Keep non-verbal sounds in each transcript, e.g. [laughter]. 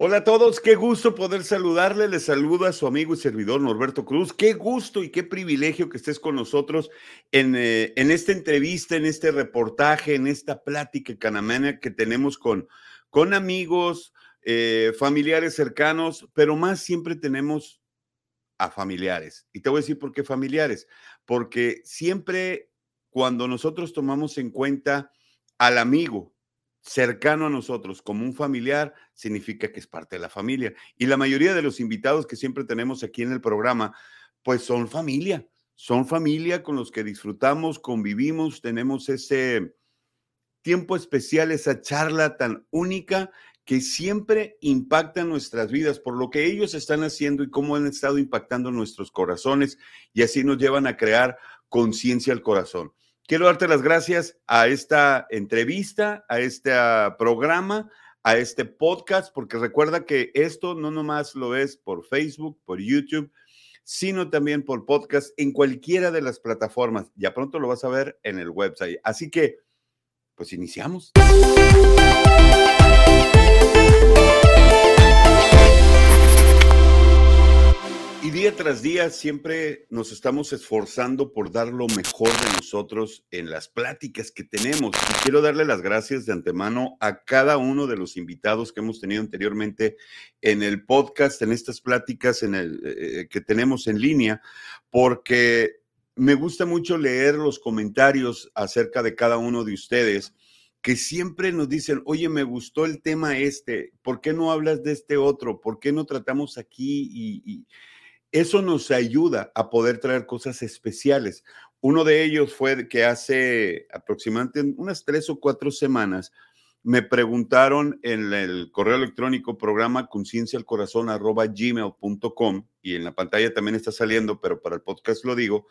Hola a todos, qué gusto poder saludarle. Les saludo a su amigo y servidor Norberto Cruz. Qué gusto y qué privilegio que estés con nosotros en, eh, en esta entrevista, en este reportaje, en esta plática canamena que tenemos con, con amigos, eh, familiares cercanos, pero más siempre tenemos a familiares. Y te voy a decir por qué familiares. Porque siempre cuando nosotros tomamos en cuenta al amigo, cercano a nosotros como un familiar, significa que es parte de la familia. Y la mayoría de los invitados que siempre tenemos aquí en el programa, pues son familia, son familia con los que disfrutamos, convivimos, tenemos ese tiempo especial, esa charla tan única que siempre impacta nuestras vidas por lo que ellos están haciendo y cómo han estado impactando nuestros corazones y así nos llevan a crear conciencia al corazón. Quiero darte las gracias a esta entrevista, a este ah, programa, a este podcast, porque recuerda que esto no nomás lo ves por Facebook, por YouTube, sino también por podcast en cualquiera de las plataformas. Ya pronto lo vas a ver en el website. Así que, pues iniciamos. Y día tras día siempre nos estamos esforzando por dar lo mejor de nosotros en las pláticas que tenemos. Y quiero darle las gracias de antemano a cada uno de los invitados que hemos tenido anteriormente en el podcast, en estas pláticas en el, eh, que tenemos en línea, porque me gusta mucho leer los comentarios acerca de cada uno de ustedes que siempre nos dicen, oye, me gustó el tema este, ¿por qué no hablas de este otro? ¿Por qué no tratamos aquí? y eso nos ayuda a poder traer cosas especiales. Uno de ellos fue que hace aproximadamente unas tres o cuatro semanas me preguntaron en el correo electrónico programa gmail.com y en la pantalla también está saliendo, pero para el podcast lo digo,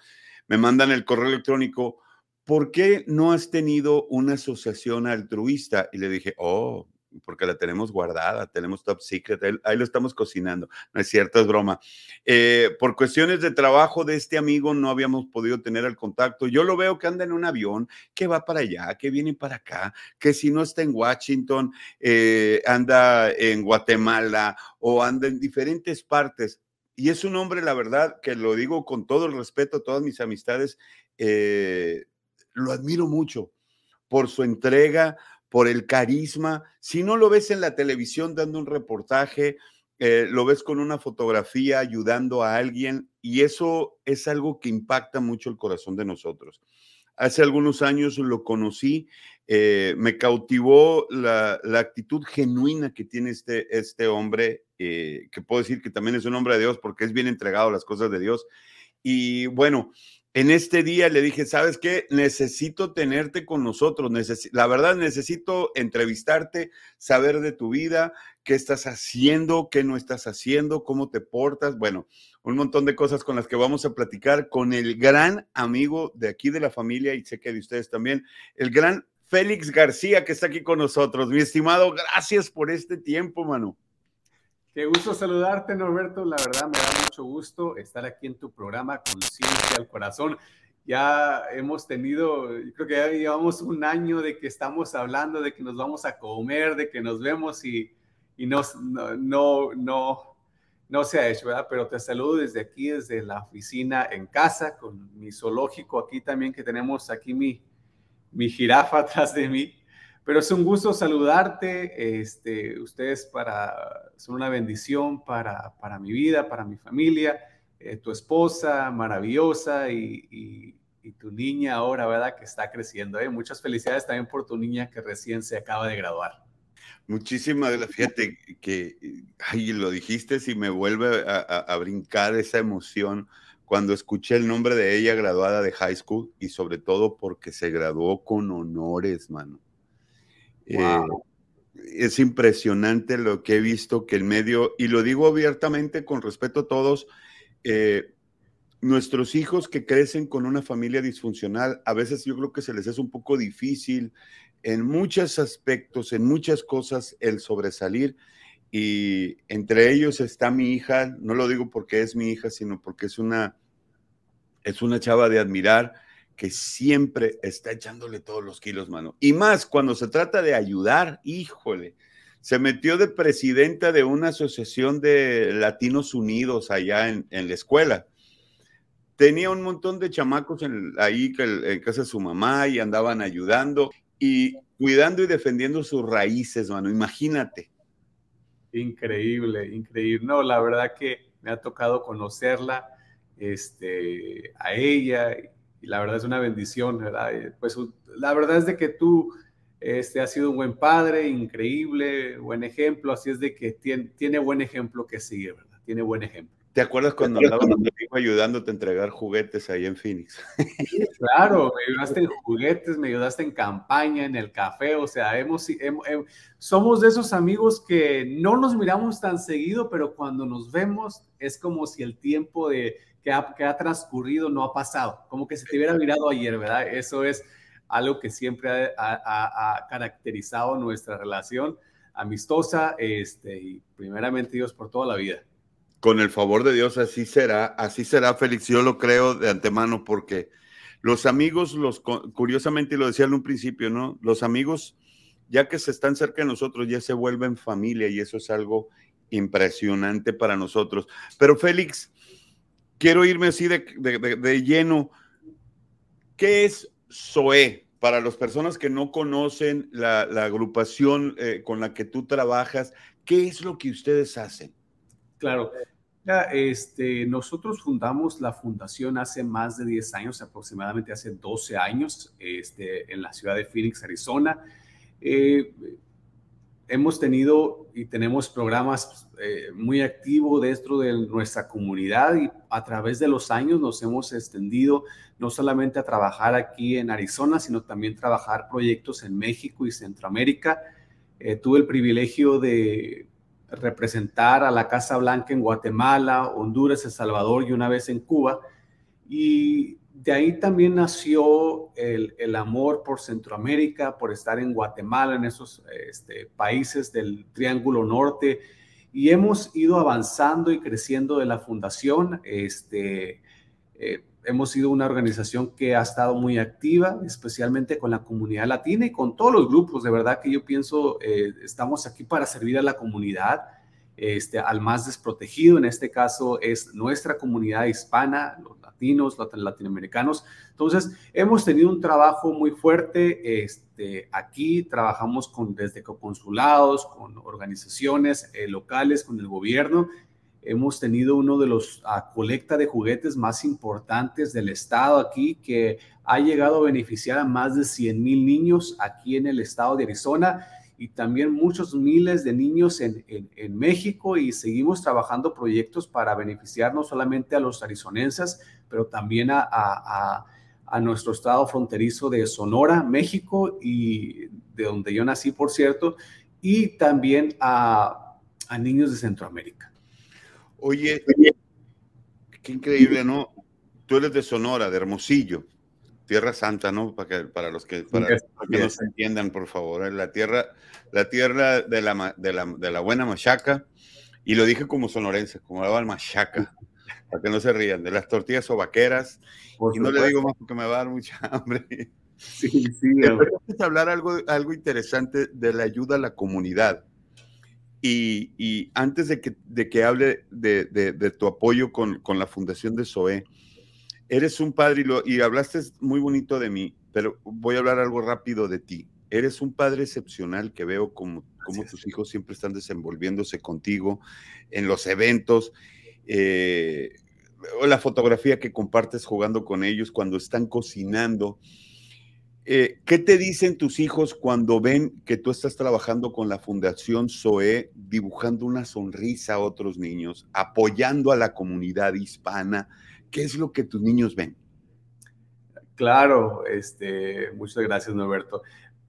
me mandan el correo electrónico, ¿por qué no has tenido una asociación altruista? Y le dije, oh, porque la tenemos guardada, tenemos top secret, ahí, lo estamos cocinando, no es cierto, es broma. Eh, por cuestiones de trabajo de este amigo no habíamos podido tener el contacto. Yo lo veo que anda en un avión, que va para allá, que viene para acá, que si no está en Washington, eh, anda en Guatemala o anda en diferentes partes. Y es un hombre, la verdad, que lo digo con todo el respeto a todas mis amistades, eh, lo admiro mucho por su entrega, por el carisma. Si no lo ves en la televisión dando un reportaje, eh, lo ves con una fotografía ayudando a alguien y eso es algo que impacta mucho el corazón de nosotros. Hace algunos años lo conocí, eh, me cautivó la, actitud genuina que tiene este, este hombre, eh, que puedo decir que también es un hombre de Dios porque es bien entregado a las cosas de Dios. Y bueno, en este día le dije, ¿sabes qué? Necesito tenerte con nosotros. la verdad, necesito entrevistarte, saber de tu vida, qué estás haciendo, qué no estás haciendo, cómo te portas. Bueno, un montón de cosas con las que vamos a platicar con el gran amigo de aquí de la familia y sé que de ustedes también, el gran Félix García que está aquí con nosotros. Mi estimado, gracias por este tiempo, mano. Qué gusto saludarte, Norberto. La verdad me da mucho gusto estar aquí en tu programa Conciencia al Corazón. Ya hemos tenido, creo que ya llevamos un año de que estamos hablando, de que nos vamos a comer, de que nos vemos y, no, no, no, no se ha hecho, ¿verdad? Pero te saludo desde aquí, desde la oficina en casa, con mi zoológico aquí también, que tenemos aquí mi, mi jirafa [laughs] atrás de mí. Pero es un gusto saludarte. Este, ustedes para, son una bendición para, para mi vida, para mi familia. Eh, tu esposa maravillosa y, y, tu niña ahora, ¿verdad? Que está creciendo. ¿eh? Muchas felicidades también por tu niña que recién se acaba de graduar. Muchísimas gracias. Fíjate que ay, lo dijiste y me vuelve a, a, brincar esa emoción cuando escuché el nombre de ella graduada de high school y sobre todo porque se graduó con honores, mano. Eh, es impresionante lo que he visto que el medio, y lo digo abiertamente con respeto a todos, eh, nuestros hijos que crecen con una familia disfuncional, a veces yo creo que se les es un poco difícil en muchos aspectos, en muchas cosas, el sobresalir. Y entre ellos está mi hija, no lo digo porque es mi hija, sino porque es una, es una chava de admirar que siempre está echándole todos los kilos, mano. Y más cuando se trata de ayudar, híjole, se metió de presidenta de una asociación de Latinos Unidos allá en, la escuela. Tenía un montón de chamacos ahí en casa de su mamá y andaban ayudando y cuidando y defendiendo sus raíces, mano. Imagínate. Increíble, increíble. No, la verdad que me ha tocado conocerla, este, a ella, y la verdad es una bendición, ¿verdad? Pues la verdad es de que tú este, ha sido un buen padre, increíble, buen ejemplo, así es de que tiene, tiene buen ejemplo que seguir, ¿verdad? Tiene buen ejemplo. ¿Te acuerdas cuando andaba ayudándote a entregar juguetes ahí en Phoenix? claro, me ayudaste en juguetes, me ayudaste en campaña, en el café, o sea, hemos, somos de esos amigos que no nos miramos tan seguido, pero cuando nos vemos es como si el tiempo de, que, ha, que ha transcurrido no ha pasado, como que se te hubiera mirado ayer, ¿verdad? Eso es algo que siempre ha, caracterizado nuestra relación amistosa este, y primeramente Dios por toda la vida. Con el favor de Dios, así será, así será, Félix. Yo lo creo de antemano porque los amigos, los curiosamente lo decía en un principio, ¿no? Los amigos, ya que se están cerca de nosotros, ya se vuelven familia y eso es algo impresionante para nosotros. Pero Félix, quiero irme así de, de lleno. ¿Qué es SOE, para las personas que no conocen la, agrupación eh, con la que tú trabajas, ¿qué es lo que ustedes hacen? Claro, este, nosotros fundamos la fundación hace más de 10 años, aproximadamente hace 12 años, este, en la ciudad de Phoenix, Arizona. Eh, hemos tenido y tenemos programas eh, muy activos dentro de nuestra comunidad y a través de los años nos hemos extendido no solamente a trabajar aquí en Arizona, sino también trabajar proyectos en México y Centroamérica. Eh, tuve el privilegio de representar a la Casa Blanca en Guatemala, Honduras, El Salvador y una vez en Cuba. Y de ahí también nació el, amor por Centroamérica, por estar en Guatemala, en esos este, países del Triángulo Norte. Y hemos ido avanzando y creciendo de la fundación. Este, eh, hemos sido una organización que ha estado muy activa, especialmente con la comunidad latina y con todos los grupos. De verdad que yo pienso, eh, estamos aquí para servir a la comunidad, este, al más desprotegido. En este caso es nuestra comunidad hispana, latinos, latinoamericanos. Entonces, hemos tenido un trabajo muy fuerte. Este, aquí trabajamos con, desde consulados, con organizaciones eh, locales, con el gobierno hemos tenido uno de los uh, colecta de juguetes más importantes del estado aquí, que ha llegado a beneficiar a más de 100 mil niños aquí en el estado de Arizona y también muchos miles de niños en, en, México y seguimos trabajando proyectos para beneficiar no solamente a los arizonenses, pero también a, a, a nuestro estado fronterizo de Sonora, México y de donde yo nací, por cierto, y también a, a niños de Centroamérica. Oye, qué increíble, ¿no? Tú eres de Sonora, de Hermosillo, Tierra Santa, ¿no? Para, que, para los que, para, que nos entiendan, por favor. ¿eh? La tierra, la tierra de la, de la, de la buena machaca, y lo dije como sonorense, como la machaca, [laughs] para que no se rían, de las tortillas o vaqueras, y no le digo más porque me va a dar mucha [laughs] hambre. Sí, sí. hablar algo, algo interesante de la ayuda a la comunidad. Y, antes de que, de que hable de, tu apoyo con, la Fundación de SOE, eres un padre y, hablaste muy bonito de mí, pero voy a hablar algo rápido de ti. Eres un padre excepcional que veo como, como tus hijos siempre están desenvolviéndose contigo en los eventos. Eh, la fotografía que compartes jugando con ellos cuando están cocinando. Eh, ¿Qué te dicen tus hijos cuando ven que tú estás trabajando con la Fundación SOE, dibujando una sonrisa a otros niños, apoyando a la comunidad hispana? ¿Qué es lo que tus niños ven? Claro, este, muchas gracias, Norberto.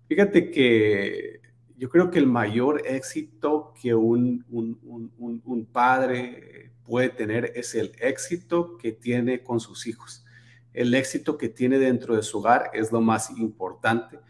Fíjate que yo creo que el mayor éxito que un, un padre puede tener es el éxito que tiene con sus hijos el éxito que tiene dentro de su hogar es lo más importante.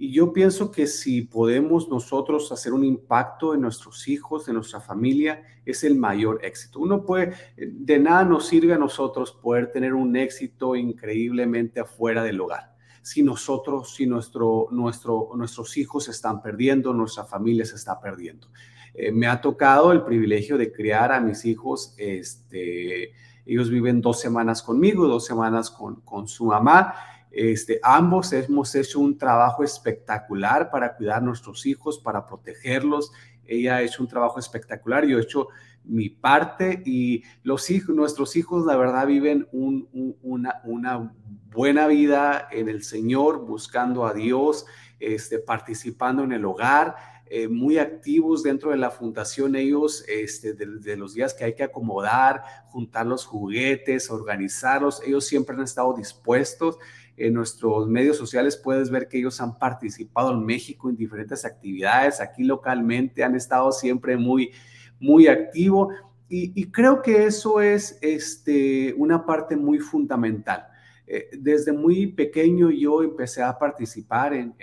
Y yo pienso que si podemos nosotros hacer un impacto en nuestros hijos, en nuestra familia, es el mayor éxito. Uno puede, de nada nos sirve a nosotros poder tener un éxito increíblemente afuera del hogar. si nosotros, si nuestro, nuestro, nuestros hijos se están perdiendo, nuestra familia se está perdiendo. Eh, me ha tocado el privilegio de criar a mis hijos, este, ellos viven dos semanas conmigo, dos semanas con, con su mamá. Este, ambos hemos hecho un trabajo espectacular para cuidar nuestros hijos, para protegerlos. Ella ha hecho un trabajo espectacular, yo he hecho mi parte y los hijos, nuestros hijos, la verdad, viven una, una, buena vida en el Señor, buscando a Dios, este, participando en el hogar. Eh, muy activos dentro de la fundación, ellos este, de, los días que hay que acomodar, juntar los juguetes, organizarlos, ellos siempre han estado dispuestos. En nuestros medios sociales puedes ver que ellos han participado en México en diferentes actividades, aquí localmente han estado siempre muy, muy activos y, creo que eso es este, una parte muy fundamental. Eh, desde muy pequeño yo empecé a participar en,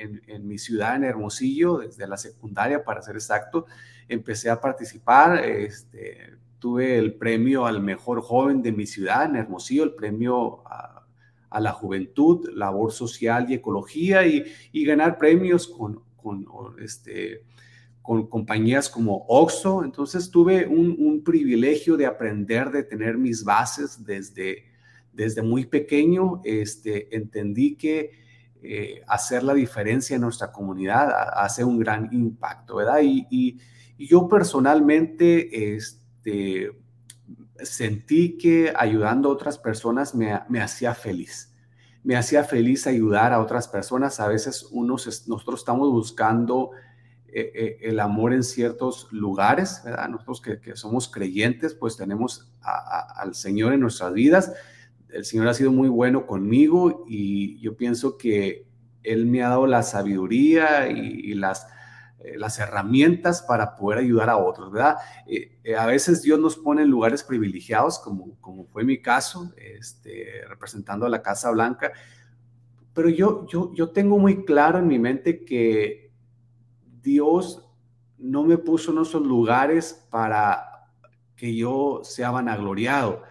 mi ciudad, en Hermosillo, desde la secundaria, para ser exacto. Empecé a participar, este, tuve el premio al mejor joven de mi ciudad, en Hermosillo, el premio la juventud, labor social y ecología, y, ganar premios con, con, este, con compañías como Oxo. Entonces tuve un, un privilegio de aprender, de tener mis bases desde desde muy pequeño este, entendí que eh, hacer la diferencia en nuestra comunidad hace un gran impacto, ¿verdad? Y, yo personalmente este, sentí que ayudando a otras personas me, hacía feliz. Me hacía feliz ayudar a otras personas. A veces unos, nosotros estamos buscando eh, eh, el amor en ciertos lugares. Nosotros que, somos creyentes, pues tenemos al Señor en nuestras vidas el Señor ha sido muy bueno conmigo y yo pienso que Él me ha dado la sabiduría y, las, eh, las herramientas para poder ayudar a otros, ¿verdad? Eh, eh, a veces Dios nos pone en lugares privilegiados, como, como fue mi caso, este, representando a la Casa Blanca, pero yo, yo, yo tengo muy claro en mi mente que Dios no me puso en esos lugares para que yo sea vanagloriado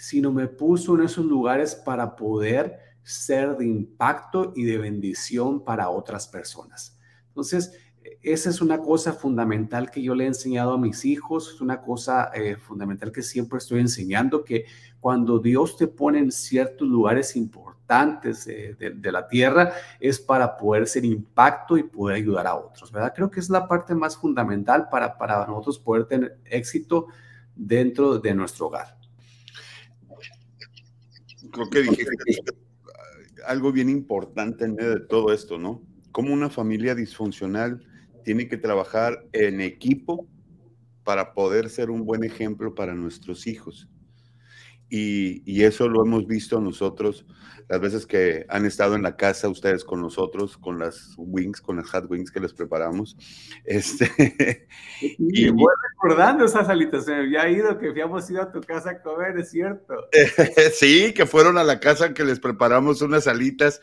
sino me puso en esos lugares para poder ser de impacto y de bendición para otras personas. Entonces, esa es una cosa fundamental que yo le he enseñado a mis hijos, es una cosa eh, fundamental que siempre estoy enseñando, que cuando Dios te pone en ciertos lugares importantes de, la tierra, es para poder ser impacto y poder ayudar a otros, ¿verdad? Creo que es la parte más fundamental para, para nosotros poder tener éxito dentro de nuestro hogar creo que dijiste algo bien importante en medio de todo esto, ¿no? Cómo una familia disfuncional tiene que trabajar en equipo para poder ser un buen ejemplo para nuestros hijos. Y, eso lo hemos visto nosotros las veces que han estado en la casa ustedes con nosotros, con las wings, con las hot wings que les preparamos. [laughs] Este, y, voy recordando esas salitas, se me había ido que habíamos ido a tu casa a comer, es cierto. [laughs] sí, que fueron a la casa que les preparamos unas alitas.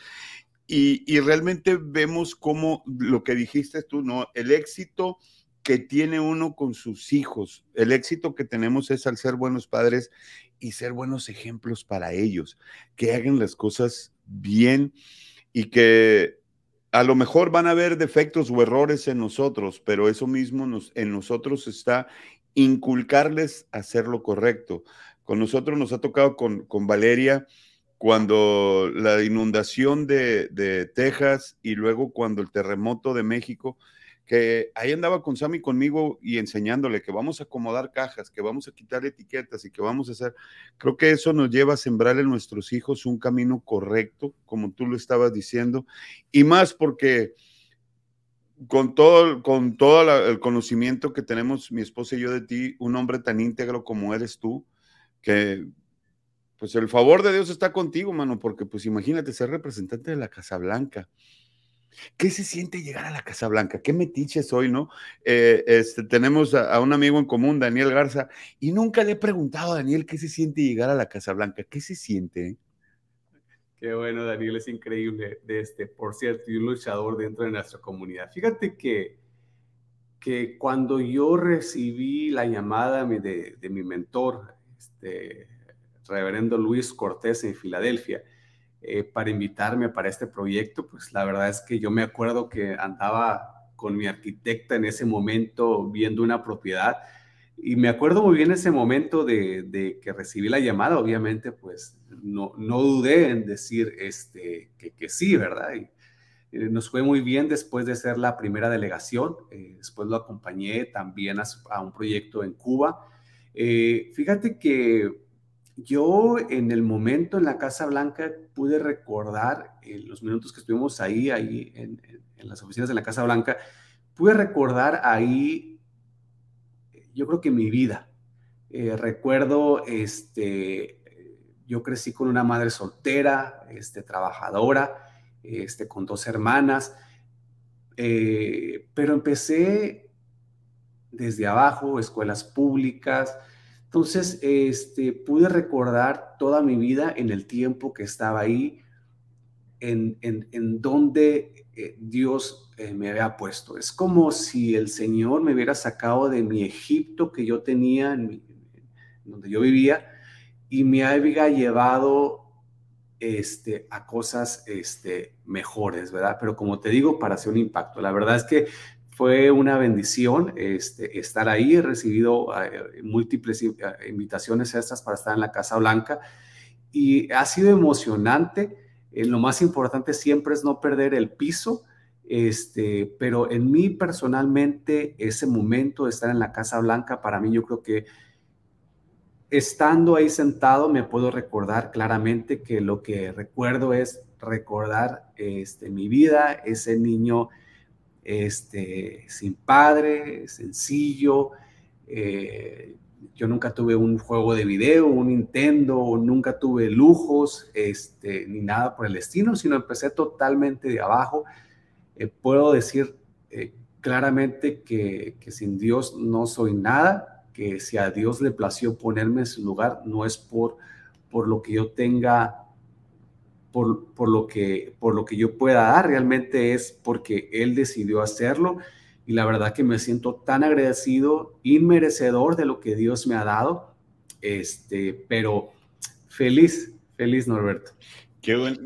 Y, realmente vemos cómo lo que dijiste tú, ¿no? El éxito que tiene uno con sus hijos. El éxito que tenemos es al ser buenos padres y ser buenos ejemplos para ellos, que hagan las cosas bien y que a lo mejor van a haber defectos o errores en nosotros, pero eso mismo nos, en nosotros está inculcarles hacer lo correcto. Con nosotros nos ha tocado con, con Valeria cuando la inundación de, Texas y luego cuando el terremoto de México, que ahí andaba con Sammy conmigo y enseñándole que vamos a acomodar cajas, que vamos a quitar etiquetas y que vamos a hacer. Creo que eso nos lleva a sembrar en nuestros hijos un camino correcto, como tú lo estabas diciendo, y más porque con todo, con todo el conocimiento que tenemos mi esposa y yo de ti, un hombre tan íntegro como eres tú, que pues el favor de Dios está contigo, mano, porque pues imagínate ser representante de la Casa Blanca ¿Qué se siente llegar a la Casa Blanca? ¿Qué metiche soy, no? Eh, este, tenemos a, un amigo en común, Daniel Garza, y nunca le he preguntado a Daniel qué se siente llegar a la Casa Blanca. ¿Qué se siente? Qué bueno, Daniel, es increíble. De este, por cierto, y un luchador dentro de nuestra comunidad. Fíjate que, que cuando yo recibí la llamada de, de mi mentor, este, reverendo Luis Cortés en Filadelfia, eh, para invitarme para este proyecto, pues la verdad es que yo me acuerdo que andaba con mi arquitecta en ese momento viendo una propiedad y me acuerdo muy bien ese momento de, que recibí la llamada, obviamente pues no, no dudé en decir este, que, que sí, ¿verdad? Y, eh, nos fue muy bien después de ser la primera delegación. Eh, después lo acompañé también a, un proyecto en Cuba. Eh, fíjate que yo en el momento en la Casa Blanca pude recordar, en los minutos que estuvimos ahí, ahí en, las oficinas de la Casa Blanca, pude recordar ahí, yo creo que mi vida. recuerdo, este, yo crecí con una madre soltera, este, trabajadora, este, con dos hermanas, eh, pero empecé desde abajo, escuelas públicas. Entonces, este, pude recordar toda mi vida en el tiempo que estaba ahí, en, en, donde eh, Dios eh, me había puesto. Es como si el Señor me hubiera sacado de mi Egipto que yo tenía, en donde yo vivía, y me había llevado este, a cosas este, mejores, ¿verdad? Pero como te digo, para hacer un impacto. La verdad es que fue una bendición este, estar ahí. He recibido eh, múltiples eh, invitaciones estas para estar en la Casa Blanca y ha sido emocionante. Eh, lo más importante siempre es no perder el piso. Este, pero en mí personalmente, ese momento de estar en la Casa Blanca, para mí yo creo que estando ahí sentado me puedo recordar claramente que lo que recuerdo es recordar este, mi vida, ese niño este, sin padre, sencillo. Eh, yo nunca tuve un juego de video, un Nintendo, nunca tuve lujos, este, ni nada por el destino, sino empecé totalmente de abajo. Eh, puedo decir eh, claramente que, que sin Dios no soy nada, que si a Dios le plació ponerme en su lugar, no es por, por lo que yo tenga, por, por, lo que, por lo que yo pueda dar, realmente es porque Él decidió hacerlo. Y la verdad que me siento tan agradecido, inmerecedor de lo que Dios me ha dado. Este, pero feliz, feliz Norberto. Qué bueno.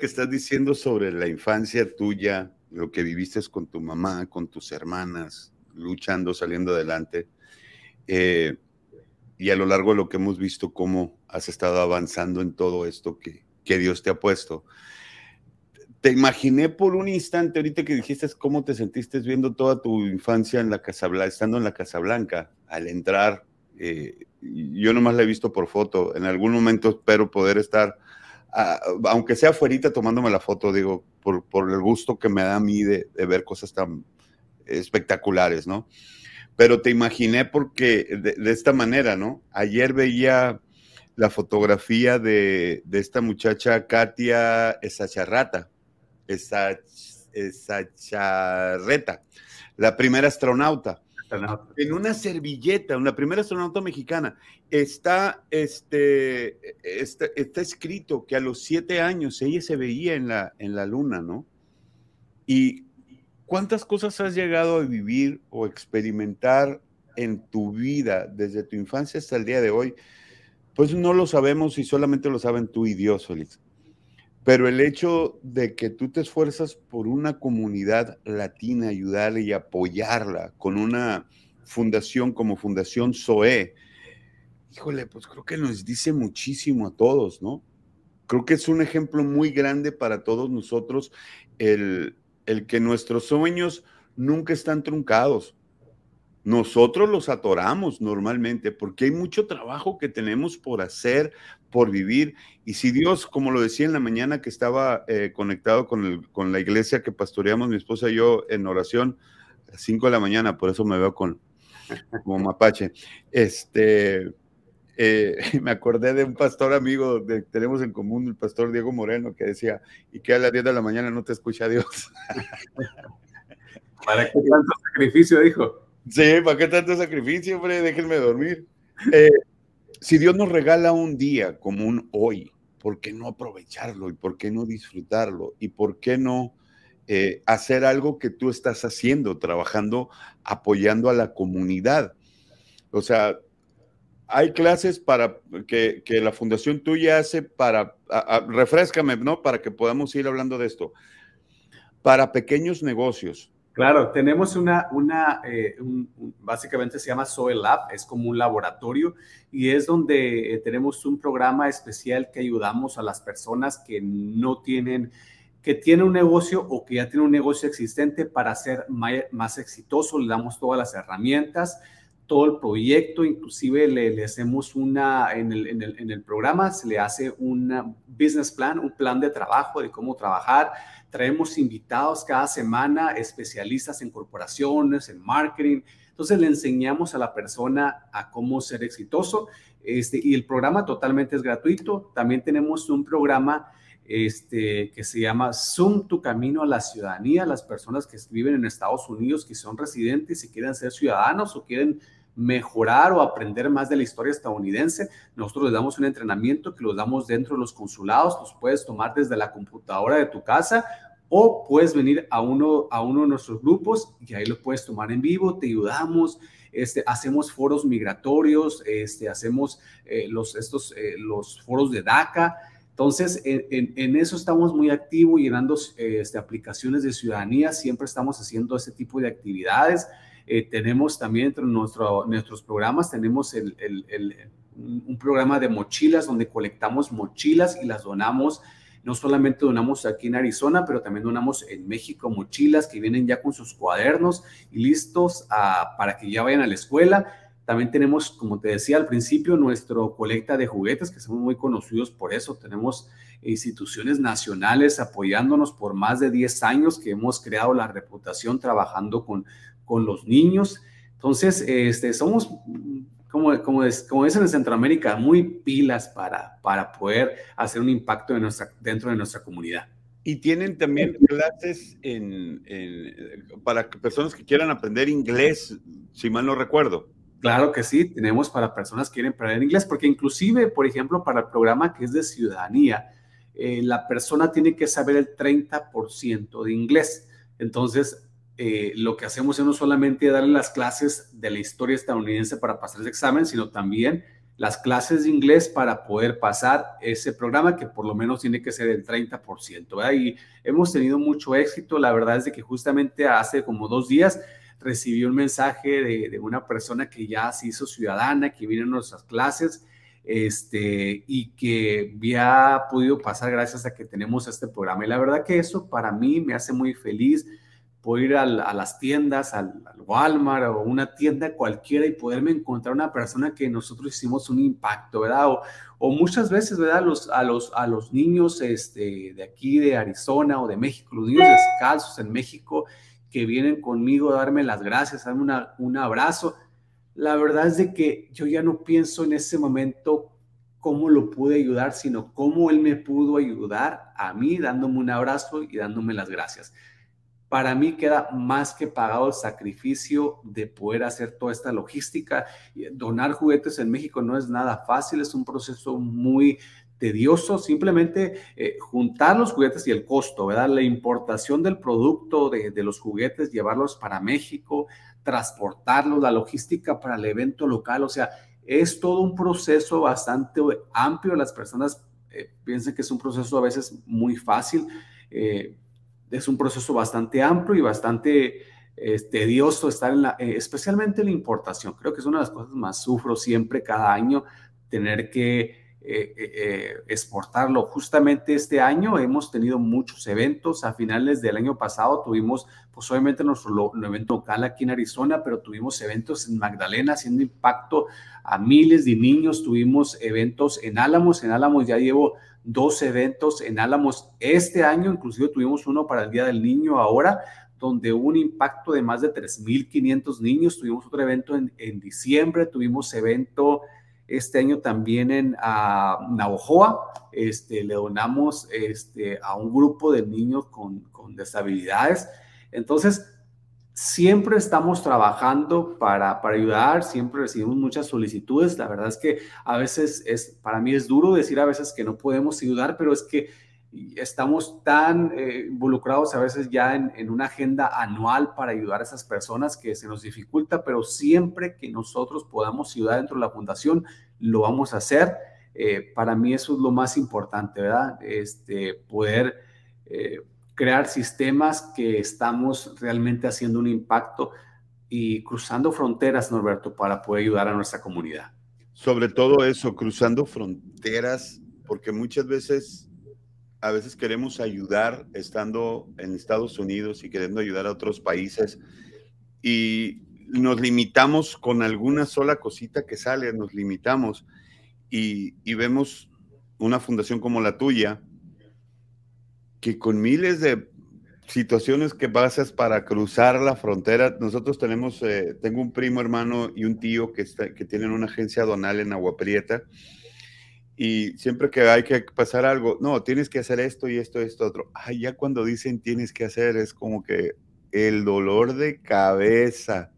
que estás diciendo sobre la infancia tuya, lo que viviste con tu mamá, con tus hermanas, luchando, saliendo adelante eh, y a lo largo de lo que hemos visto, cómo has estado avanzando en todo esto que, que Dios te ha puesto. Te imaginé por un instante, ahorita que dijiste cómo te sentiste viendo toda tu infancia en la Casa Blanca, estando en la Casa Blanca, al entrar. Eh, yo nomás la he visto por foto. En algún momento espero poder estar, aunque sea afuera tomándome la foto, digo, por, por, el gusto que me da a mí de ver cosas tan espectaculares, ¿no? pero te imaginé porque de, esta manera, ¿no? Ayer veía la fotografía de, esta muchacha Katia Esacharrata, Esacharreta, la primera astronauta. En una servilleta, una primera astronauta mexicana, está, este, está, está, escrito que a los siete años ella se veía en la, en la luna, ¿no? Y ¿Cuántas cosas has llegado a vivir o experimentar en tu vida desde tu infancia hasta el día de hoy? Pues no lo sabemos y solamente lo saben tú y Dios, Félix. Pero el hecho de que tú te esfuerzas por una comunidad latina, ayudarle y apoyarla con una fundación como Fundación SOE, híjole, pues creo que nos dice muchísimo a todos, ¿no? Creo que es un ejemplo muy grande para todos nosotros el, el que nuestros sueños nunca están truncados. Nosotros los atoramos normalmente porque hay mucho trabajo que tenemos por hacer, por vivir. Y si Dios, como lo decía en la mañana que estaba eh, conectado con, con, la iglesia que pastoreamos mi esposa y yo en oración, a las 5 de la mañana, por eso me veo con, como mapache, este, eh, [laughs] me acordé de un pastor amigo que tenemos en común, el pastor Diego Moreno, que decía, y que a las 10 de la mañana no te escucha Dios. [laughs] ¿Para qué tanto sacrificio, dijo? Sí, ¿para qué tanto sacrificio, hombre? Déjenme dormir. Eh, si Dios nos regala un día como un hoy, ¿por qué no aprovecharlo? ¿Y por qué no disfrutarlo? ¿Y por qué no eh, hacer algo que tú estás haciendo, trabajando, apoyando a la comunidad? O sea, hay clases para que, la fundación tuya hace para, refrescame, ¿no? Para que podamos ir hablando de esto. Para pequeños negocios. Claro, tenemos una, una eh, básicamente se llama Soil Lab, es como un laboratorio y es donde eh, tenemos un programa especial que ayudamos a las personas que no tienen, que tienen un negocio o que ya tienen un negocio existente para ser más exitoso. Le damos todas las herramientas, todo el proyecto, inclusive le, hacemos una, en el, en, el, en el, programa se le hace un business plan, un plan de trabajo de cómo trabajar. Traemos invitados cada semana, especialistas en corporaciones, en marketing. Entonces le enseñamos a la persona a cómo ser exitoso. Este, y el programa totalmente es gratuito. También tenemos un programa este, que se llama Zoom tu camino a la ciudadanía. Las personas que viven en Estados Unidos, que son residentes y quieren ser ciudadanos o quieren mejorar o aprender más de la historia estadounidense, nosotros les damos un entrenamiento que los damos dentro de los consulados, los puedes tomar desde la computadora de tu casa o puedes venir a uno, a uno de nuestros grupos y ahí lo puedes tomar en vivo, te ayudamos, este, hacemos foros migratorios, este, hacemos eh, los, estos, eh, los foros de DACA. Entonces, en, en, eso estamos muy activos, llenando este, aplicaciones de ciudadanía, siempre estamos haciendo ese tipo de actividades. Eh, tenemos también entre nuestro, nuestros programas, tenemos el, un programa de mochilas donde colectamos mochilas y las donamos. No solamente donamos aquí en Arizona, pero también donamos en México mochilas que vienen ya con sus cuadernos y listos para que ya vayan a la escuela. También tenemos, como te decía al principio, nuestro colecta de juguetes, que somos muy conocidos por eso. Tenemos instituciones nacionales apoyándonos por más de 10 años que hemos creado la reputación trabajando con con los niños. Entonces, este, somos, como, como, es, como dicen en Centroamérica, muy pilas para, para poder hacer un impacto nuestra, dentro de nuestra comunidad. Y tienen también clases en, para personas que quieran aprender inglés, si mal no recuerdo. Claro que sí, tenemos para personas que quieren aprender inglés, porque inclusive, por ejemplo, para el programa que es de ciudadanía, eh, la persona tiene que saber el 30% de inglés. Entonces, eh, lo que hacemos es no solamente darle las clases de la historia estadounidense para pasar ese examen, sino también las clases de inglés para poder pasar ese programa que por lo menos tiene que ser el 30%. Y hemos tenido mucho éxito. La verdad es de que justamente hace como dos días recibí un mensaje de, una persona que ya se hizo ciudadana, que viene a nuestras clases este, y que había podido pasar gracias a que tenemos este programa. Y la verdad que eso para mí me hace muy feliz puedo ir a, las tiendas, al, Walmart o una tienda cualquiera y poderme encontrar una persona que nosotros hicimos un impacto, ¿verdad? O, muchas veces, ¿verdad? Los, a, los, a los niños este, de aquí, de Arizona o de México, los niños descalzos en México que vienen conmigo a darme las gracias, a darme un abrazo. La verdad es de que yo ya no pienso en ese momento cómo lo pude ayudar, sino cómo él me pudo ayudar a mí dándome un abrazo y dándome las gracias para mí queda más que pagado el sacrificio de poder hacer toda esta logística. Donar juguetes en México no es nada fácil, es un proceso muy tedioso, simplemente eh, juntar los juguetes y el costo, ¿verdad? La importación del producto de, los juguetes, llevarlos para México, transportarlos, la logística para el evento local, o sea, es todo un proceso bastante amplio. Las personas eh, piensan que es un proceso a veces muy fácil. Eh, es un proceso bastante amplio y bastante tedioso estar en la, eh, especialmente la importación. Creo que es una de las cosas más sufro siempre cada año, tener que eh, eh, exportarlo. Justamente este año hemos tenido muchos eventos. A finales del año pasado tuvimos, pues obviamente nuestro evento local aquí en Arizona, pero tuvimos eventos en Magdalena haciendo impacto a miles de niños. Tuvimos eventos en Álamos. En Álamos ya llevo dos eventos en Álamos este año, inclusive tuvimos uno para el Día del Niño ahora, donde hubo un impacto de más de 3.500 niños. Tuvimos otro evento en, diciembre, tuvimos evento este año también en uh, Navojoa. Este, le donamos este, a un grupo de niños con, con deshabilidades. Entonces, siempre estamos trabajando para, para, ayudar, siempre recibimos muchas solicitudes. La verdad es que a veces es, para mí es duro decir a veces que no podemos ayudar, pero es que estamos tan eh, involucrados a veces ya en, una agenda anual para ayudar a esas personas que se nos dificulta, pero siempre que nosotros podamos ayudar dentro de la fundación, lo vamos a hacer. Eh, para mí eso es lo más importante, ¿verdad? Este, poder eh, crear sistemas que estamos realmente haciendo un impacto y cruzando fronteras, Norberto, para poder ayudar a nuestra comunidad. Sobre todo eso, cruzando fronteras, porque muchas veces a veces queremos ayudar estando en Estados Unidos y queriendo ayudar a otros países y nos limitamos con alguna sola cosita que sale, nos limitamos y, vemos una fundación como la tuya que con miles de situaciones que pasas para cruzar la frontera. Nosotros tenemos, eh, tengo un primo hermano y un tío que, está, que tienen una agencia donal en Agua Prieta y siempre que hay que pasar algo, no, tienes que hacer esto y esto esto otro. Ay, ya cuando dicen tienes que hacer es como que el dolor de cabeza,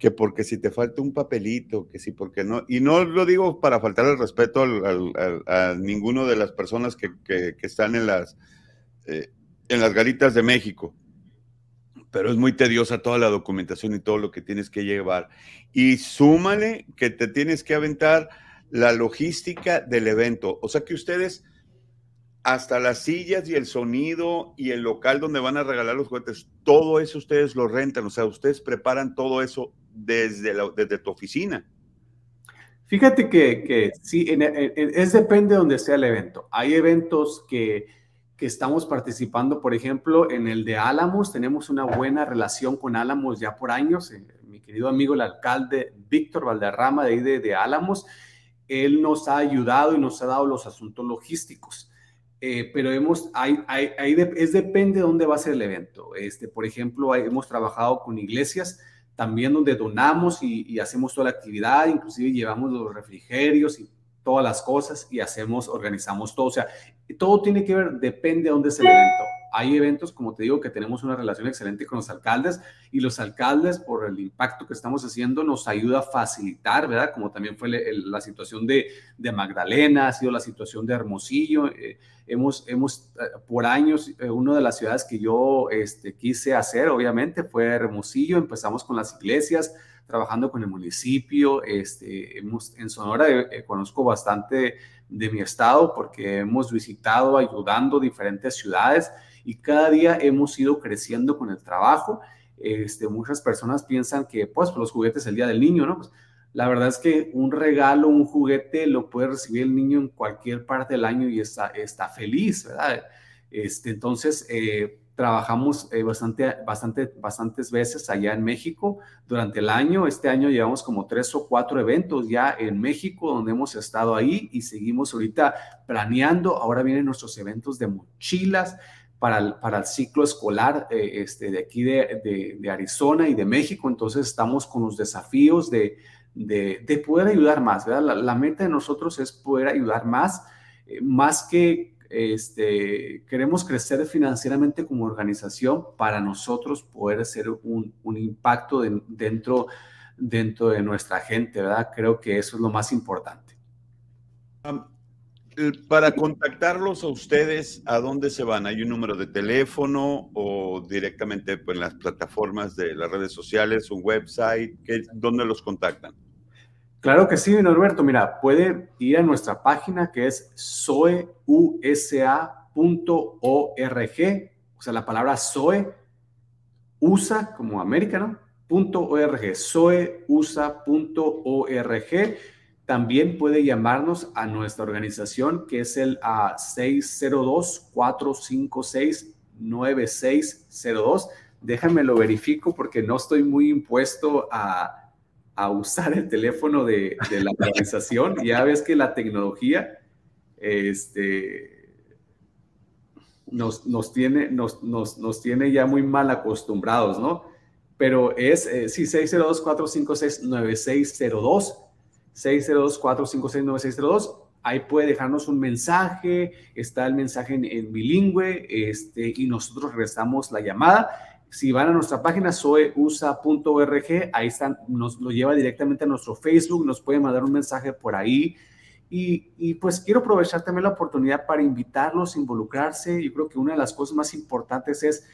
que porque si te falta un papelito, que si porque no, y no lo digo para faltar el respeto a ninguno de las personas que, que, están en las, eh, en las garitas de México, pero es muy tediosa toda la documentación y todo lo que tienes que llevar. Y súmale que te tienes que aventar la logística del evento. O sea que ustedes, hasta las sillas y el sonido y el local donde van a regalar los juguetes, todo eso ustedes lo rentan. O sea, ustedes preparan todo eso desde, desde tu oficina. Fíjate que, que sí, es depende de donde sea el evento. Hay eventos que, que estamos participando, por ejemplo, en el de Álamos, tenemos una buena relación con Álamos ya por años. Eh, mi querido amigo, el alcalde Víctor Valderrama de ahí de, de Álamos, él nos ha ayudado y nos ha dado los asuntos logísticos. Eh, pero hemos, hay, es depende de dónde va a ser el evento. Este, por ejemplo, hemos trabajado con iglesias también donde donamos y, y, hacemos toda la actividad, inclusive llevamos los refrigerios y todas las cosas y hacemos, organizamos todo. O sea, todo tiene que ver, depende de dónde es el evento. Hay eventos, como te digo, que tenemos una relación excelente con los alcaldes y los alcaldes, por el impacto que estamos haciendo, nos ayuda a facilitar, ¿verdad? Como también fue la situación de, de, Magdalena, ha sido la situación de Hermosillo. Eh, hemos, hemos, eh, por años, eh, una de las ciudades que yo este, quise hacer, obviamente, fue Hermosillo. Empezamos con las iglesias, trabajando con el municipio. Este, hemos, en Sonora conozco bastante de mi estado porque hemos visitado ayudando diferentes ciudades y cada día hemos ido creciendo con el trabajo. Este, muchas personas piensan que pues, los juguetes el día del niño, ¿no? Pues, la verdad es que un regalo, un juguete lo puede recibir el niño en cualquier parte del año y está, está feliz, ¿verdad? Este, entonces, eh, trabajamos eh, bastante, bastante, bastantes veces allá en México durante el año. Este año llevamos como tres o cuatro eventos ya en México donde hemos estado ahí y seguimos ahorita planeando. Ahora vienen nuestros eventos de mochilas para el, para el ciclo escolar eh, este, de aquí de, de, Arizona y de México. Entonces estamos con los desafíos de, de poder ayudar más. ¿verdad? La, meta de nosotros es poder ayudar más, eh, más que este, queremos crecer financieramente como organización para nosotros poder hacer un, impacto dentro, dentro de nuestra gente, ¿verdad? Creo que eso es lo más importante. Para contactarlos a ustedes, ¿a dónde se van? ¿Hay un número de teléfono o directamente pues, en las plataformas de las redes sociales, un website? ¿Dónde los contactan? Claro que sí, Norberto. Mira, puede ir a nuestra página que es soeusa.org, o sea, la palabra SOE, USA como América, ¿no? .org, soeusa.org. También puede llamarnos a nuestra organización que es el a 602-456-9602. Déjame lo verifico porque no estoy muy impuesto a a usar el teléfono de, la organización. [laughs] ya ves que la tecnología este, nos, nos tiene, nos, nos, nos, tiene ya muy mal acostumbrados, ¿no? Pero es, eh, sí, 602-456-9602, 602-456-9602. Ahí puede dejarnos un mensaje, está el mensaje en, bilingüe, este, y nosotros regresamos la llamada si van a nuestra página soeusa.org, ahí están, nos lo lleva directamente a nuestro Facebook, nos pueden mandar un mensaje por ahí Y, y, pues quiero aprovechar también la oportunidad para invitarlos a involucrarse. Yo creo que una de las cosas más importantes es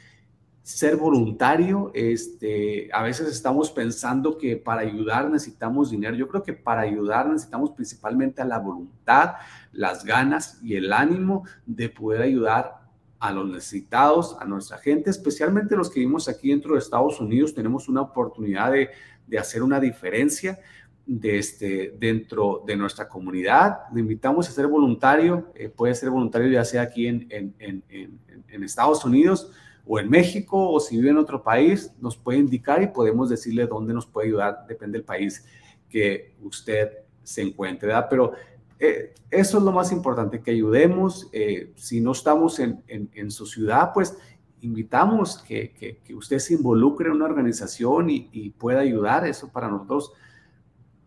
ser voluntario. Este, a veces estamos pensando que para ayudar necesitamos dinero. Yo creo que para ayudar necesitamos principalmente a la voluntad, las ganas y el ánimo de poder ayudar a los necesitados, a nuestra gente, especialmente los que vivimos aquí dentro de Estados Unidos. Tenemos una oportunidad de, de hacer una diferencia de este, dentro de nuestra comunidad. Le invitamos a ser voluntario. Eh, puede ser voluntario ya sea aquí en, en, en, en Estados Unidos o en México o si vive en otro país, nos puede indicar y podemos decirle dónde nos puede ayudar, depende del país que usted se encuentre, ¿verdad? Pero eh, eso es lo más importante, que ayudemos. Eh, si no estamos en, en, su ciudad, pues invitamos que, que, usted se involucre en una organización y, y pueda ayudar. Eso para nosotros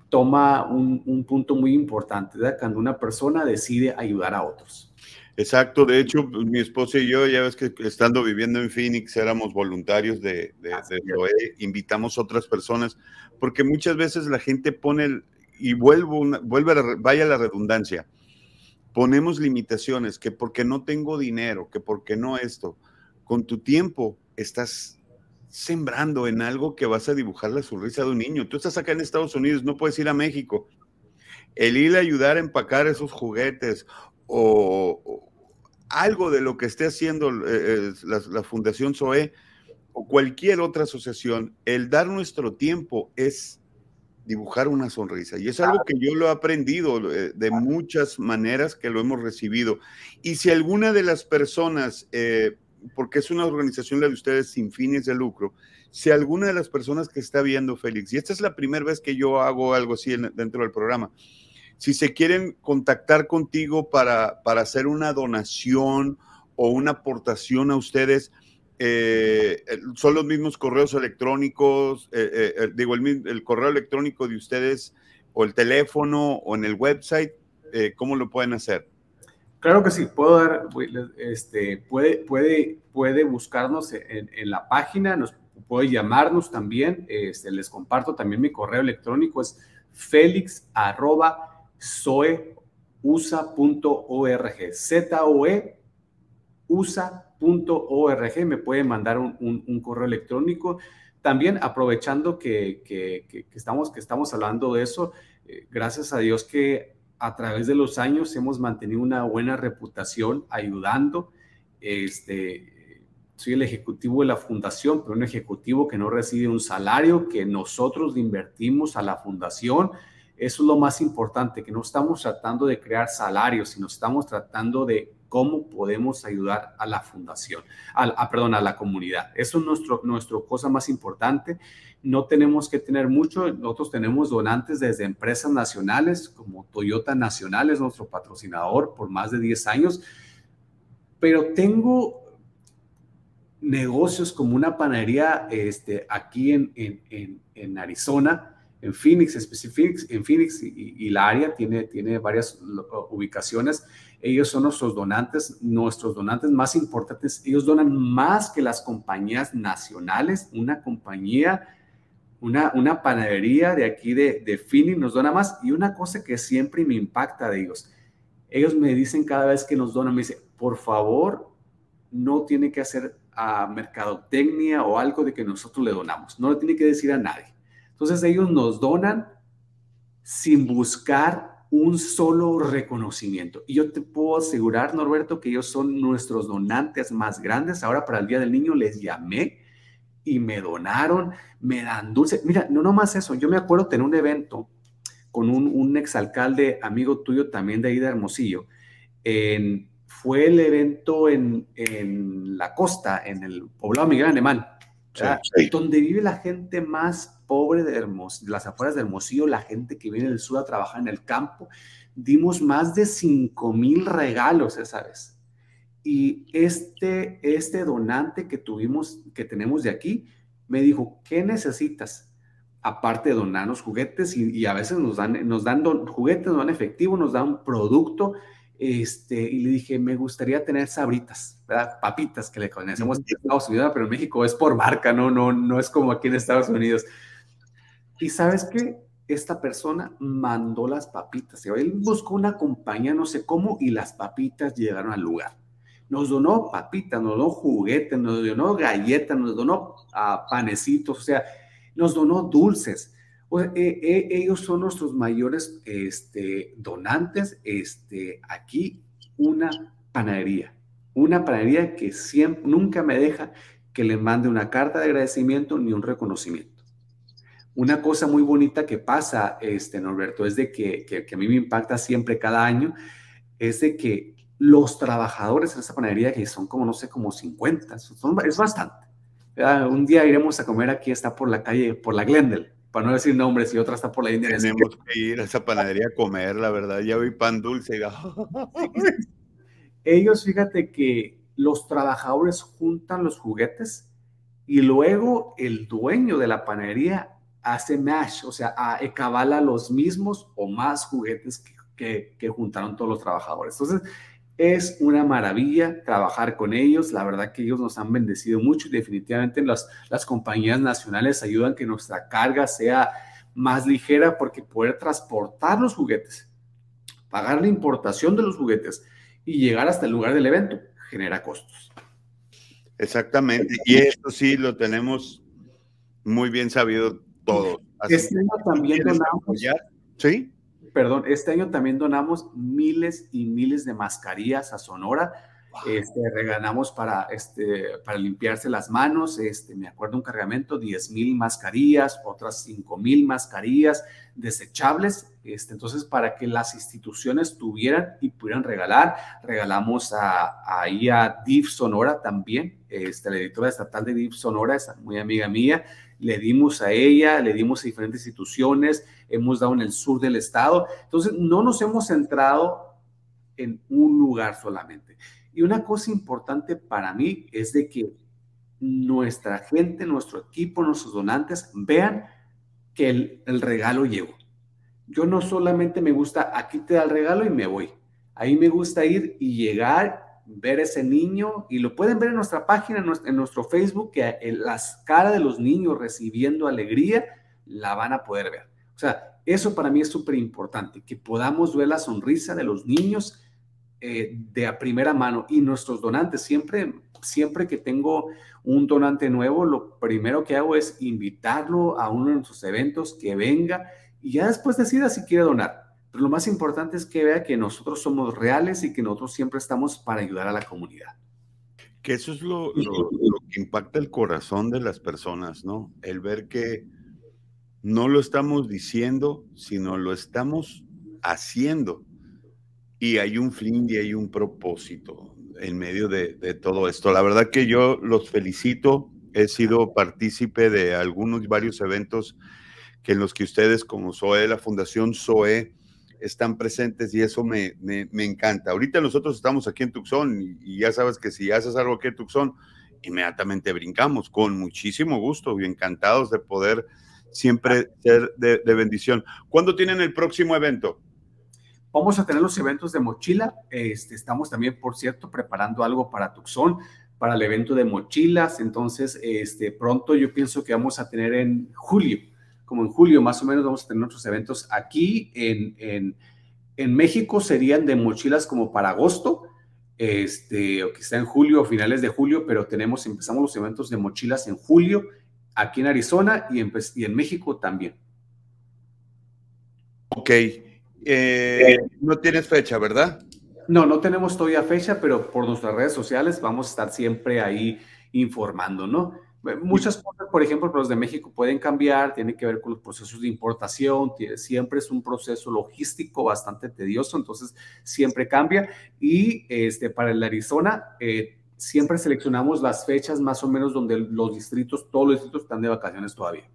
toma un, un punto muy importante, ¿verdad? Cuando una persona decide ayudar a otros. Exacto, de hecho, pues, mi esposa y yo, ya ves que estando viviendo en Phoenix, éramos voluntarios de, de, de invitamos otras personas, porque muchas veces la gente pone, y vuelvo una, vuelve a, vaya la redundancia, ponemos limitaciones, que porque no tengo dinero, que porque no esto, con tu tiempo estás sembrando en algo que vas a dibujar la sonrisa de un niño. Tú estás acá en Estados Unidos, no puedes ir a México. El ir a ayudar a empacar esos juguetes o, algo de lo que esté haciendo eh, eh, la, Fundación SOE o cualquier otra asociación, el dar nuestro tiempo es dibujar una sonrisa. Y es algo que yo lo he aprendido eh, de muchas maneras que lo hemos recibido. Y si alguna de las personas, porque es una organización la de ustedes sin fines de lucro, si alguna de las personas que está viendo Félix, y esta es la primera vez que yo hago algo así dentro del programa, si se quieren contactar contigo para, para hacer una donación o una aportación a ustedes, eh, son los mismos correos electrónicos, eh, eh, digo, el, correo electrónico de ustedes o el teléfono o en el website, ¿cómo lo pueden hacer? Claro que sí, puedo dar, este, puede, puede, puede buscarnos en, la página, nos puede llamarnos también, este, les comparto también mi correo electrónico, es felix zoeusa.org, Z-O-E, usa.org, me puede mandar un, correo electrónico. También aprovechando que, estamos, que estamos hablando de eso, eh, gracias a Dios que a través de los años hemos mantenido una buena reputación ayudando. Este, soy el ejecutivo de la fundación, pero un ejecutivo que no recibe un salario, que nosotros invertimos a la fundación eso es lo más importante, que no estamos tratando de crear salarios, sino estamos tratando de cómo podemos ayudar a la fundación, a, perdón, a la comunidad. Eso es nuestro, nuestro cosa más importante. No tenemos que tener mucho. Nosotros tenemos donantes desde empresas nacionales, como Toyota Nacional es nuestro patrocinador por más de 10 años. Pero tengo negocios como una panadería este, aquí en, en, en Arizona en Phoenix, en Phoenix y, la área tiene, tiene varias ubicaciones. Ellos son nuestros donantes, nuestros donantes más importantes. Ellos donan más que las compañías nacionales. Una compañía, una, una panadería de aquí de, de Phoenix nos dona más. Y una cosa que siempre me impacta de ellos, ellos me dicen cada vez que nos donan, me dicen, por favor, no tiene que hacer a mercadotecnia o algo de que nosotros le donamos. No le tiene que decir a nadie entonces ellos nos donan sin buscar un solo reconocimiento. Y yo te puedo asegurar, Norberto, que ellos son nuestros donantes más grandes. Ahora para el Día del Niño les llamé y me donaron, me dan dulce. Mira, no nomás eso, yo me acuerdo tener un evento con un, un exalcalde amigo tuyo también de ahí de Hermosillo. fue el evento en, en, la costa, en el poblado Miguel Alemán, donde vive la gente más pobre de, Hermos, de las afueras de Hermosillo, la gente que viene del sur a trabajar en el campo. Dimos más de 5 mil regalos esa vez. Y este, este donante que tuvimos, que tenemos de aquí, me dijo, ¿qué necesitas? Aparte de donarnos juguetes y, a veces nos dan, nos dan juguetes, nos dan efectivo, nos dan producto. Este, y le dije, me gustaría tener sabritas, ¿verdad? Papitas que le conocemos en Estados Unidos, pero en México es por marca, ¿no? No, no es como aquí en Estados Unidos. Y sabes qué? esta persona mandó las papitas. Él buscó una compañía, no sé cómo, y las papitas llegaron al lugar. Nos donó papitas, nos donó juguetes, nos donó galletas, nos donó uh, panecitos, o sea, nos donó dulces. Eh, eh, ellos son nuestros mayores este, donantes. Este, aquí una panadería, una panadería que siempre, nunca me deja que le mande una carta de agradecimiento ni un reconocimiento. Una cosa muy bonita que pasa, este, Norberto, es de que, que, a mí me impacta siempre cada año, es de que los trabajadores en esa panadería, que son como, no sé, como 50, es bastante. Un día iremos a comer aquí, está por la calle, por la Glendale, para no decir nombres, y otra está por la India. Tenemos que ir a esa panadería a comer, la verdad, ya vi pan dulce. Ellos, fíjate que los trabajadores juntan los juguetes y luego el dueño de la panadería hace mash, o sea, a, ecabala los mismos o más juguetes que, que, juntaron todos los trabajadores. Entonces, es una maravilla trabajar con ellos. La verdad que ellos nos han bendecido mucho y definitivamente las, las compañías nacionales ayudan que nuestra carga sea más ligera porque poder transportar los juguetes, pagar la importación de los juguetes y llegar hasta el lugar del evento genera costos. Exactamente. Y esto sí lo tenemos muy bien sabido todos. este también donamos. Sí. Perdón, este año también donamos miles y miles de mascarillas a Sonora. Este, regalamos para, este, para limpiarse las manos, este, me acuerdo un cargamento, 10 mil mascarillas, otras 5 mil mascarillas desechables, este, entonces para que las instituciones tuvieran y pudieran regalar, regalamos a, ahí a DIF Sonora también, este, la editora estatal de DIF Sonora, es muy amiga mía, le dimos a ella, le dimos a diferentes instituciones, hemos dado en el sur del estado. Entonces, no nos hemos centrado en un lugar solamente. Y una cosa importante para mí es de que nuestra gente, nuestro equipo, nuestros donantes vean que el, regalo llegó. Yo no solamente me gusta, aquí te da el regalo y me voy. Ahí me gusta ir y llegar ver ese niño y lo pueden ver en nuestra página, en nuestro, Facebook, que las caras de los niños recibiendo alegría la van a poder ver. O sea, eso para mí es súper importante, que podamos ver la sonrisa de los niños eh, de a primera mano y nuestros donantes. Siempre, siempre que tengo un donante nuevo, lo primero que hago es invitarlo a uno de nuestros eventos, que venga y ya después decida si quiere donar. Pero lo más importante es que vea que nosotros somos reales y que nosotros siempre estamos para ayudar a la comunidad. Que eso es lo, que impacta el corazón de las personas, ¿no? El ver que no lo estamos diciendo, sino lo estamos haciendo. Y hay un fin y hay un propósito en medio de, de, todo esto. La verdad que yo los felicito. He sido partícipe de algunos, varios eventos que en los que ustedes, como SOE, la Fundación SOE, están presentes y eso me, me, encanta. Ahorita nosotros estamos aquí en Tucson y, ya sabes que si haces algo aquí en Tucson, inmediatamente brincamos con muchísimo gusto y encantados de poder siempre ser de, bendición. ¿Cuándo tienen el próximo evento? Vamos a tener los eventos de mochila. Este, estamos también, por cierto, preparando algo para Tucson, para el evento de mochilas. Entonces, este, pronto yo pienso que vamos a tener en julio como en julio más o menos vamos a tener otros eventos aquí en, en, México serían de mochilas como para agosto, este, o quizá en julio o finales de julio, pero tenemos, empezamos los eventos de mochilas en julio aquí en Arizona y en, y en México también. Ok. Eh, no tienes fecha, ¿verdad? No, no tenemos todavía fecha, pero por nuestras redes sociales vamos a estar siempre ahí informando, ¿no? Muchas cosas, por ejemplo, los de México pueden cambiar, tiene que ver con los procesos de importación, siempre es un proceso logístico bastante tedioso, entonces siempre cambia. Y este, para el Arizona, eh, siempre seleccionamos las fechas más o menos donde los distritos, todos los distritos están de vacaciones todavía.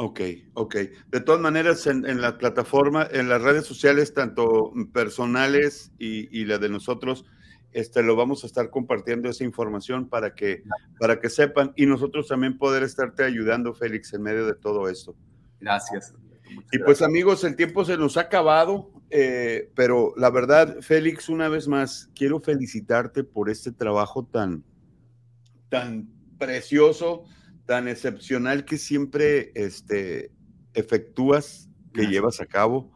Ok, ok. De todas maneras, en, la plataforma, en las redes sociales, tanto personales y, y la de nosotros, este, lo vamos a estar compartiendo esa información para que, para que sepan y nosotros también poder estarte ayudando, Félix, en medio de todo esto. Gracias. y pues amigos, el tiempo se nos ha acabado, eh, pero la verdad, Félix, una vez más, quiero felicitarte por este trabajo tan, tan precioso, tan excepcional que siempre este, efectúas que llevas a cabo.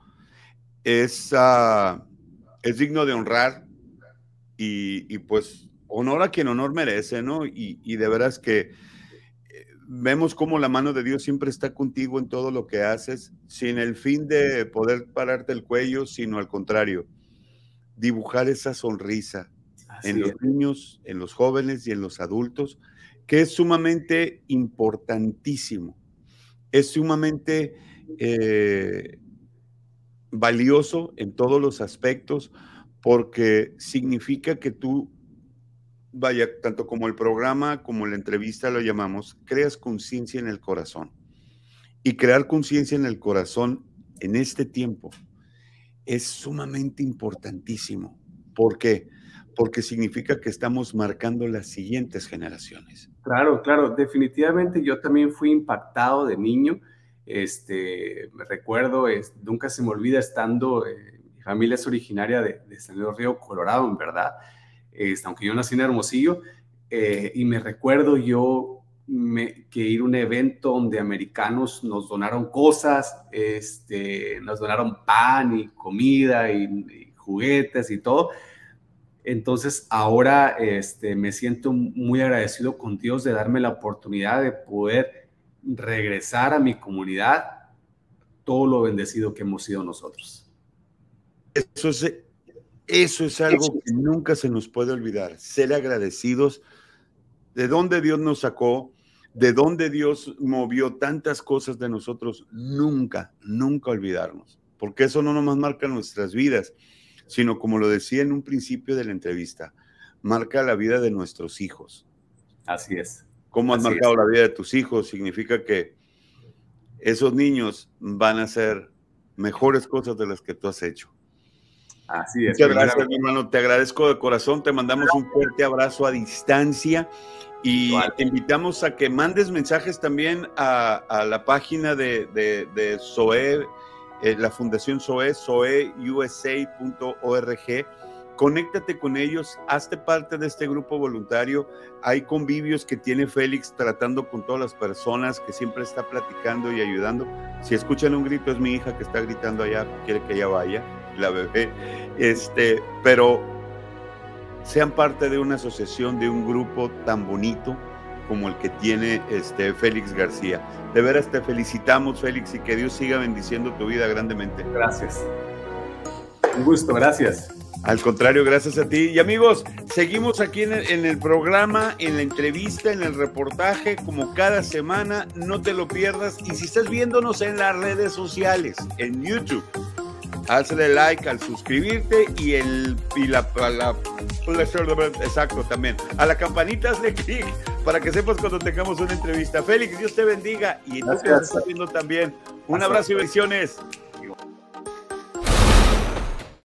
Es, ah, es digno de honrar y, pues honor a quien honor merece, ¿no? Y, y de veras que eh, vemos cómo la mano de Dios siempre está contigo en todo lo que haces, sin el fin de poder pararte el cuello, sino al contrario, dibujar esa sonrisa en los niños, en los jóvenes y en los adultos, que es sumamente importantísimo, es sumamente eh, valioso en todos los aspectos porque significa que tú, vaya, tanto como el programa como la entrevista lo llamamos, creas conciencia en el corazón. Y crear conciencia en el corazón en este tiempo es sumamente importantísimo. ¿Por qué? Porque significa que estamos marcando las siguientes generaciones. Claro, claro, definitivamente yo también fui impactado de niño. Este, me recuerdo, es, nunca se me olvida estando, eh, mi familia es originaria de, de San Luis Río Colorado, en verdad, este, aunque yo nací en Hermosillo, eh, y me recuerdo yo me, que ir a un evento donde americanos nos donaron cosas, este, nos donaron pan y comida y, y juguetes y todo. Entonces ahora este, me siento muy agradecido con Dios de darme la oportunidad de poder regresar a mi comunidad todo lo bendecido que hemos sido nosotros. Eso es, eso es algo que nunca se nos puede olvidar, ser agradecidos de dónde Dios nos sacó, de dónde Dios movió tantas cosas de nosotros, nunca, nunca olvidarnos, porque eso no nomás marca nuestras vidas, sino como lo decía en un principio de la entrevista, marca la vida de nuestros hijos. Así es. ¿Cómo has marcado la vida de tus hijos? Significa que esos niños van a hacer mejores cosas de las que tú has hecho. Así es. Muchas gracias, mi hermano. Te agradezco de corazón. Te mandamos un fuerte abrazo a distancia y te invitamos a que mandes mensajes también a, la página de, de, de SOE eh, la Fundación SOE, soeusa.org. Conéctate con ellos, hazte parte de este grupo voluntario. Hay convivios que tiene Félix tratando con todas las personas, que siempre está platicando y ayudando. Si escuchan un grito, es mi hija que está gritando allá, quiere que ella vaya, la bebé. Este, pero sean parte de una asociación, de un grupo tan bonito como el que tiene este Félix García. De veras te felicitamos, Félix, y que Dios siga bendiciendo tu vida grandemente. Gracias. Un gusto, gracias. Al contrario, gracias a ti. Y amigos, seguimos aquí en el, en el, programa, en la entrevista, en el reportaje, como cada semana. No te lo pierdas. Y si estás viéndonos en las redes sociales, en YouTube, hazle like al suscribirte y el y la, la, exacto también. A la campanita hazle clic para que sepas cuando tengamos una entrevista. Félix Dios te bendiga y tú que estás viendo también. Un abrazo y bendiciones